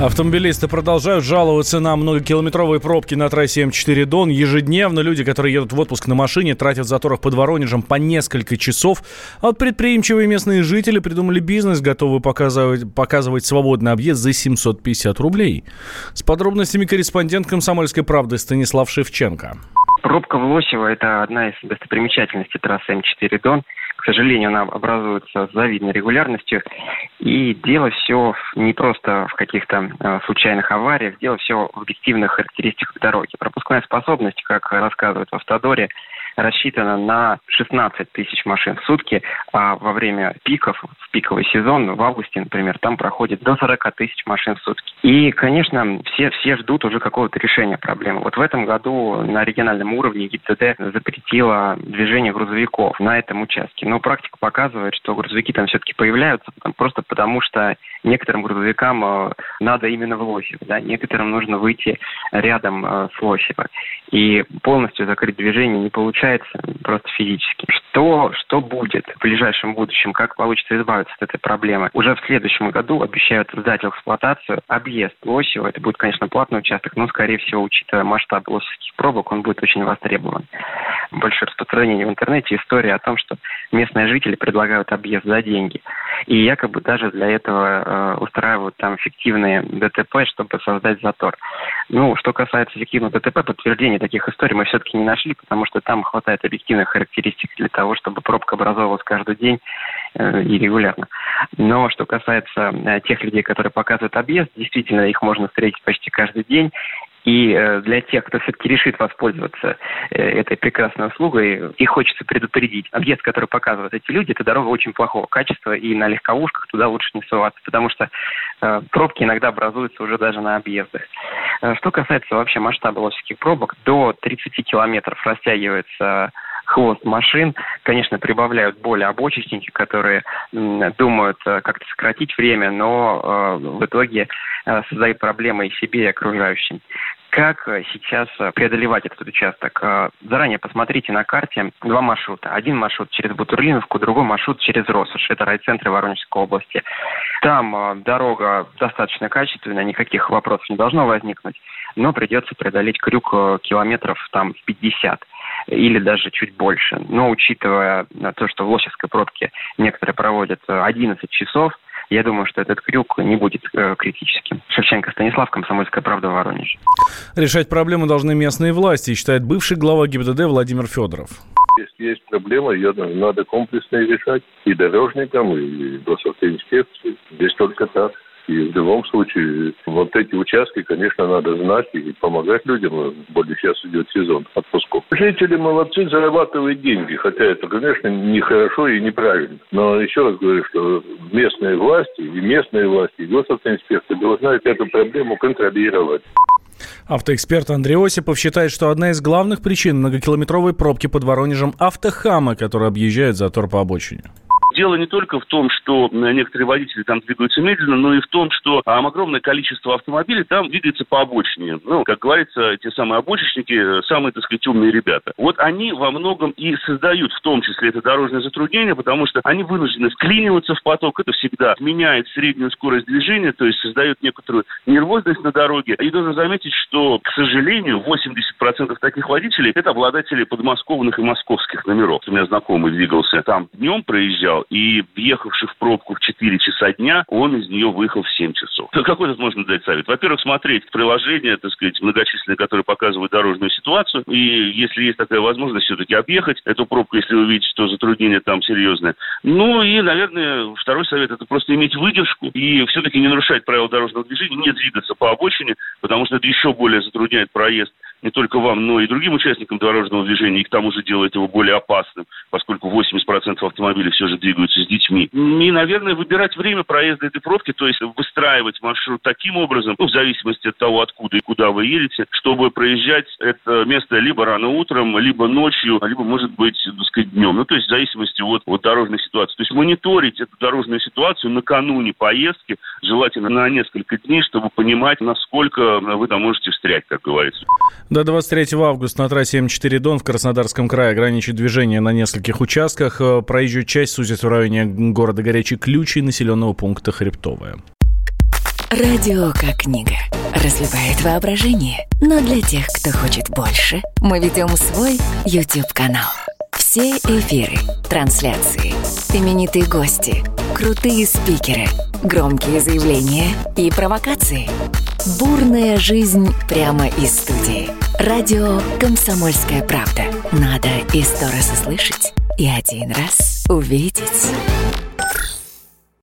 Автомобилисты продолжают жаловаться на многокилометровые пробки на трассе М4 Дон. Ежедневно люди, которые едут в отпуск на машине, тратят в заторах под Воронежем по несколько часов. А вот предприимчивые местные жители придумали бизнес, готовы показывать, показывать свободный объезд за 750 рублей. С подробностями корреспондент «Комсомольской правды» Станислав Шевченко. Пробка в Лосево – это одна из достопримечательностей трассы М4 Дон – к сожалению, она образуется с завидной регулярностью. И дело все не просто в каких-то э, случайных авариях, дело все в объективных характеристиках дороги. Пропускная способность, как рассказывают в Автодоре, рассчитана на 16 тысяч машин в сутки, а во время пиков, в пиковый сезон, в августе, например, там проходит до 40 тысяч машин в сутки. И, конечно, все, все ждут уже какого-то решения проблемы. Вот в этом году на региональном уровне ГИБДД запретила движение грузовиков на этом участке. Но практика показывает, что грузовики там все-таки появляются просто потому, что некоторым грузовикам э, надо именно в Лосево, да, некоторым нужно выйти рядом э, с Лосево. И полностью закрыть движение не получается просто физически. Что, что будет в ближайшем будущем, как получится избавиться от этой проблемы? Уже в следующем году обещают сдать в эксплуатацию объезд Лосева. Это будет, конечно, платный участок, но, скорее всего, учитывая масштаб лосевских пробок, он будет очень востребован. Большое распространение в интернете история о том, что местные жители предлагают объезд за деньги. И якобы даже для этого э, устраивают там фиктивные ДТП, чтобы создать затор. Ну, что касается эффективного ДТП, подтверждения таких историй мы все-таки не нашли, потому что там хватает объективных характеристик для того, чтобы пробка образовывалась каждый день э, и регулярно. Но что касается э, тех людей, которые показывают объезд, действительно их можно встретить почти каждый день. И э, для тех, кто все-таки решит воспользоваться э, этой прекрасной услугой, их хочется предупредить. Объезд, который показывают эти люди, это дорога очень плохого качества, и на легковушках туда лучше не соваться, потому что э, пробки иногда образуются уже даже на объездах. Что касается вообще масштаба лосевских пробок, до 30 километров растягивается хвост машин. Конечно, прибавляют более обочечники, которые думают как-то сократить время, но в итоге создают проблемы и себе, и окружающим как э, сейчас э, преодолевать этот участок. Э, заранее посмотрите на карте два маршрута. Один маршрут через Бутурлиновку, другой маршрут через Россош. Это райцентры Воронежской области. Там дорога достаточно качественная, никаких вопросов не должно возникнуть, но придется преодолеть крюк километров там в 50 или даже чуть больше. Но учитывая то, что в Лосевской пробке некоторые проводят 11 часов, я думаю, что этот крюк не будет э, критическим. Шевченко Станислав, Комсомольская правда, Воронеж. Решать проблемы должны местные власти, считает бывший глава ГИБДД Владимир Федоров. Если есть проблема, ее надо комплексно решать и дорожникам, и госавтоинспекции. Здесь только так. И в любом случае, вот эти участки, конечно, надо знать и помогать людям. Более сейчас идет сезон отпусков. Жители молодцы, зарабатывают деньги, хотя это, конечно, нехорошо и неправильно. Но еще раз говорю, что местные власти, и местные власти, и госавтоинспекция должны эту проблему контролировать. Автоэксперт Андрей Осипов считает, что одна из главных причин многокилометровой пробки под Воронежем – автохамы, которые объезжают затор по обочине. Дело не только в том, что некоторые водители там двигаются медленно, но и в том, что огромное количество автомобилей там двигается по обочине. Ну, как говорится, те самые обочечники, э, самые, так сказать, умные ребята. Вот они во многом и создают в том числе это дорожное затруднение, потому что они вынуждены вклиниваться в поток. Это всегда меняет среднюю скорость движения, то есть создает некоторую нервозность на дороге. И должен заметить, что, к сожалению, 80% таких водителей – это обладатели подмосковных и московских номеров. У меня знакомый двигался там днем, проезжал, и въехавший в пробку в 4 часа дня, он из нее выехал в 7 часов. Какой тут можно дать совет? Во-первых, смотреть приложения, так сказать, многочисленные, которые показывают дорожную ситуацию, и если есть такая возможность, все-таки объехать эту пробку, если вы видите, что затруднение там серьезное. Ну и, наверное, второй совет – это просто иметь выдержку и все-таки не нарушать правила дорожного движения, не двигаться по обочине, потому что это еще более затрудняет проезд не только вам, но и другим участникам дорожного движения, и к тому же делает его более опасным, поскольку 80% автомобилей все же двигаются с детьми. И, наверное, выбирать время проезда этой пробки, то есть выстраивать маршрут таким образом, ну, в зависимости от того, откуда и куда вы едете, чтобы проезжать это место либо рано утром, либо ночью, либо, может быть, так сказать, днем. Ну, то есть в зависимости от, от дорожной ситуации. То есть мониторить эту дорожную ситуацию накануне поездки, желательно на несколько дней, чтобы понимать, насколько вы там можете встрять, как говорится. До 23 августа на трассе М4 Дон в Краснодарском крае ограничит движение на нескольких участках. Э, проезжую часть сузит в районе города Горячий Ключ и населенного пункта Хребтовая. Радио как книга. Разливает воображение. Но для тех, кто хочет больше, мы ведем свой YouTube-канал. Все эфиры, трансляции, именитые гости, крутые спикеры, громкие заявления и провокации. Бурная жизнь прямо из студии. Радио «Комсомольская правда». Надо и сто раз услышать, и один раз увидеть.